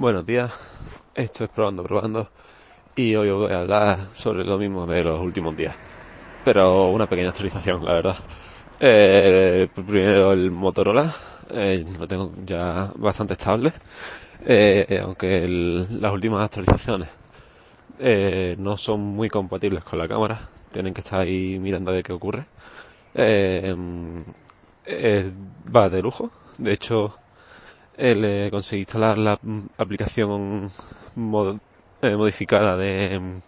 Buenos días, esto es probando, probando. Y hoy os voy a hablar sobre lo mismo de los últimos días, pero una pequeña actualización, la verdad. Eh, primero el Motorola, eh, lo tengo ya bastante estable, eh, aunque las últimas actualizaciones eh, no son muy compatibles con la cámara, tienen que estar ahí mirando ver qué ocurre. Eh, eh, va de lujo, de hecho eh, conseguí instalar la mm, aplicación eh, modificada de,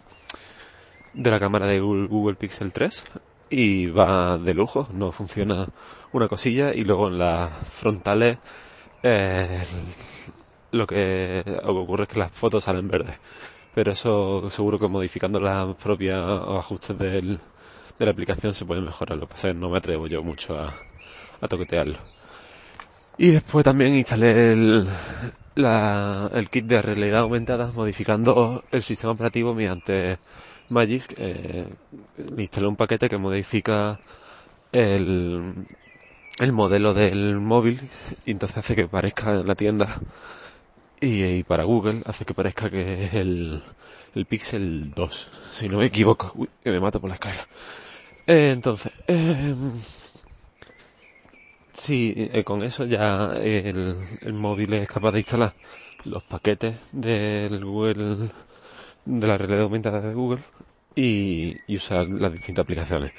de la cámara de Google, Pixel 3 y va de lujo, no funciona una cosilla y luego en las frontales eh, lo que ocurre es que las fotos salen verdes. Pero eso seguro que modificando las propias ajustes del, de la aplicación se puede mejorar. Lo que pasa es que no me atrevo yo mucho a toquetearlo. Y después también instalé el, la- el kit de realidad aumentada modificando el sistema operativo mediante Magisk. Eh, instalé un paquete que modifica el, el modelo del móvil y entonces hace que parezca en la tienda y, para Google hace que parezca que es el, el Pixel 2, si no me equivoco. Uy, que me mato por la escalera. Eh, entonces, eh, Sí, eh, con eso ya el, móvil es capaz de instalar los paquetes del Google, de la realidad aumentada de Google y, usar las distintas aplicaciones.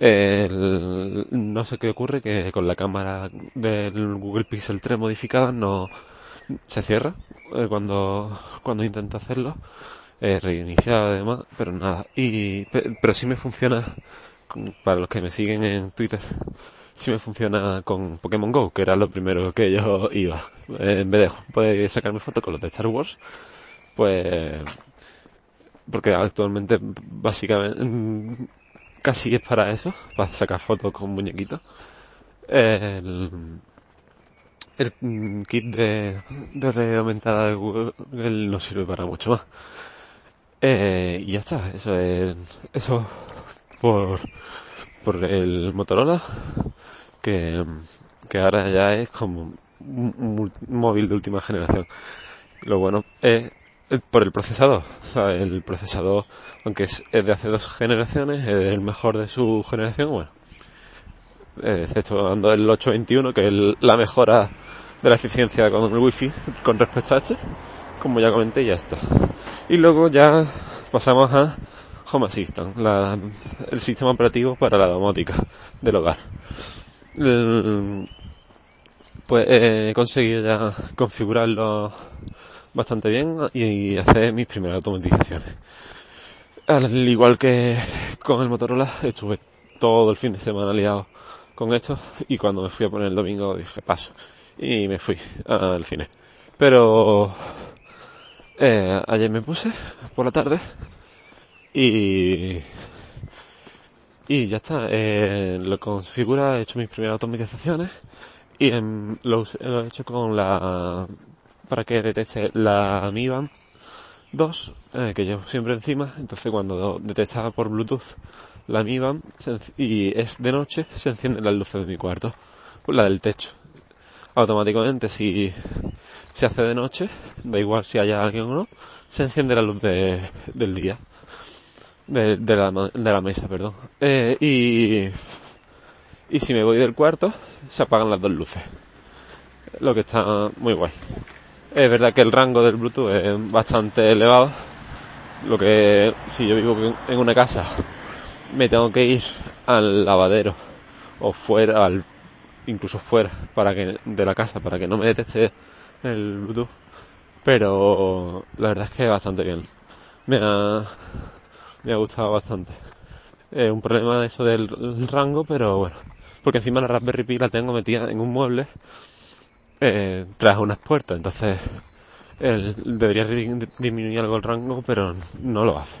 El- no sé qué ocurre que con la cámara del Google Pixel 3 modificada no se cierra eh, cuando cuando intento hacerlo, eh, reiniciar además, pero nada. Y pe- pero sí me funciona para los que me siguen en Twitter sí me funciona con Pokémon Go, que era lo primero que yo iba. Eh, en vez de poder sacarme fotos con los de Star Wars, pues porque actualmente básicamente mm, casi es para eso, para sacar fotos con muñequitos. El, el mm, kit de, de realidad aumentada de Google no sirve para mucho más. Eh, y ya está, eso es, eso por, por el Motorola, que, que ahora ya es como un, móvil de última generación. Lo bueno es eh, por el procesador. O sea, el procesador, aunque es, es de hace dos generaciones, es el mejor de su generación, bueno. eh, Exceptuando el 821, que es la mejora de la eficiencia con el wifi con respecto a este, como ya comenté, ya está. Y luego ya pasamos a Home Assistant, la- el sistema operativo para la domótica del hogar. Pues he conseguido ya configurarlo bastante bien y hacer mis primeras automatizaciones. Al igual que con el Motorola, estuve todo el fin de semana liado con esto y cuando me fui a poner el domingo dije paso y me fui al cine. Pero eh, ayer me puse por la tarde y y ya está, eh, lo configura, he hecho mis primeras automatizaciones y em, lo, lo he hecho con la, para que detecte la Mi Band 2, eh, que llevo siempre encima, entonces cuando detecta por Bluetooth la Mi Band y es de noche, se encienden las luces de mi cuarto, pues la del techo. Automáticamente si se hace de noche, da igual si haya alguien o no, se enciende la luz de- del día de, la, de la mesa, perdón. Eh, y, y si me voy del cuarto, se apagan las dos luces. Lo que está muy guay. Es verdad que el rango del Bluetooth es bastante elevado. Lo que, si yo vivo en una casa, me tengo que ir al lavadero o fuera, al, incluso fuera, para que, de la casa, para que no me detecte el Bluetooth. Pero la verdad es que bastante bien. Me ha, me ha gustado bastante. Es un problema de eso del el rango, pero bueno. Porque encima la Raspberry Pi la tengo metida en un mueble eh, tras unas puertas, entonces el, debería disminuir algo el rango, pero no lo hace.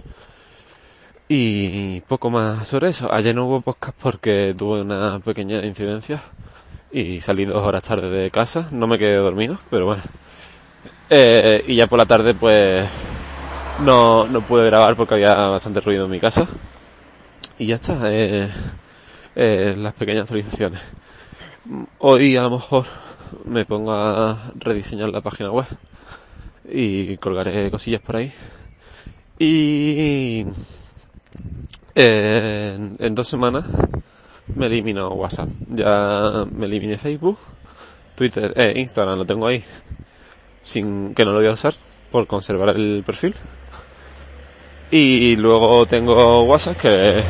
Y poco más sobre eso. Ayer no hubo podcast porque tuve una pequeña incidencia y salí dos horas tarde de casa. No me quedé dormido, pero bueno. Eh, y ya por la tarde pues no, no pude grabar porque había bastante ruido en mi casa. Y ya está, eh, eh, las pequeñas actualizaciones. Hoy a lo mejor me pongo a rediseñar la página web y colgaré cosillas por ahí. Y en, en dos semanas me elimino WhatsApp. Ya me eliminé Facebook, Twitter, eh, Instagram lo tengo ahí, sin que no lo voy a usar por conservar el perfil. Y luego tengo WhatsApp que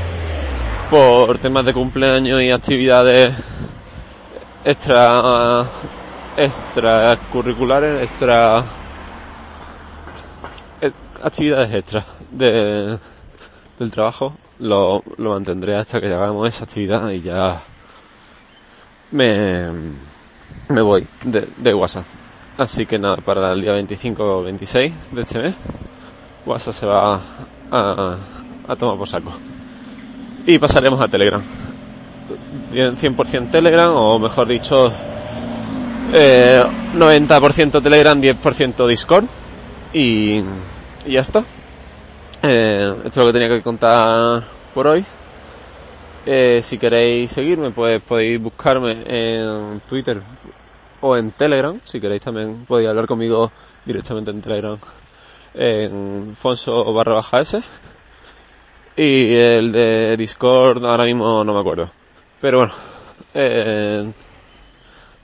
por temas de cumpleaños y actividades extra extracurriculares, extra actividades extra de, del trabajo lo, lo mantendré hasta que hagamos esa actividad y ya me, me voy de, de WhatsApp. Así que nada, para el día 25 o 26 de este mes, WhatsApp se va a, a tomar por saco. Y pasaremos a Telegram. 100% Telegram, o mejor dicho, eh, 90% Telegram, 10% Discord. Y, y ya está. Eh, esto es lo que tenía que contar por hoy. Eh, si queréis seguirme, pues podéis buscarme en Twitter o en Telegram. Si queréis también podéis hablar conmigo directamente en Telegram. En Fonso barra baja S. Y el de Discord ahora mismo no me acuerdo. Pero bueno, eh,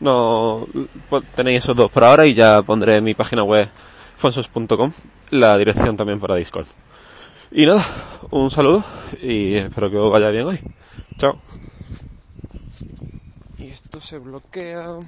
no pues tenéis esos dos por ahora y ya pondré en mi página web fonsos.com la dirección también para Discord. Y nada, un saludo y espero que os vaya bien hoy. Chao. Y esto se bloquea.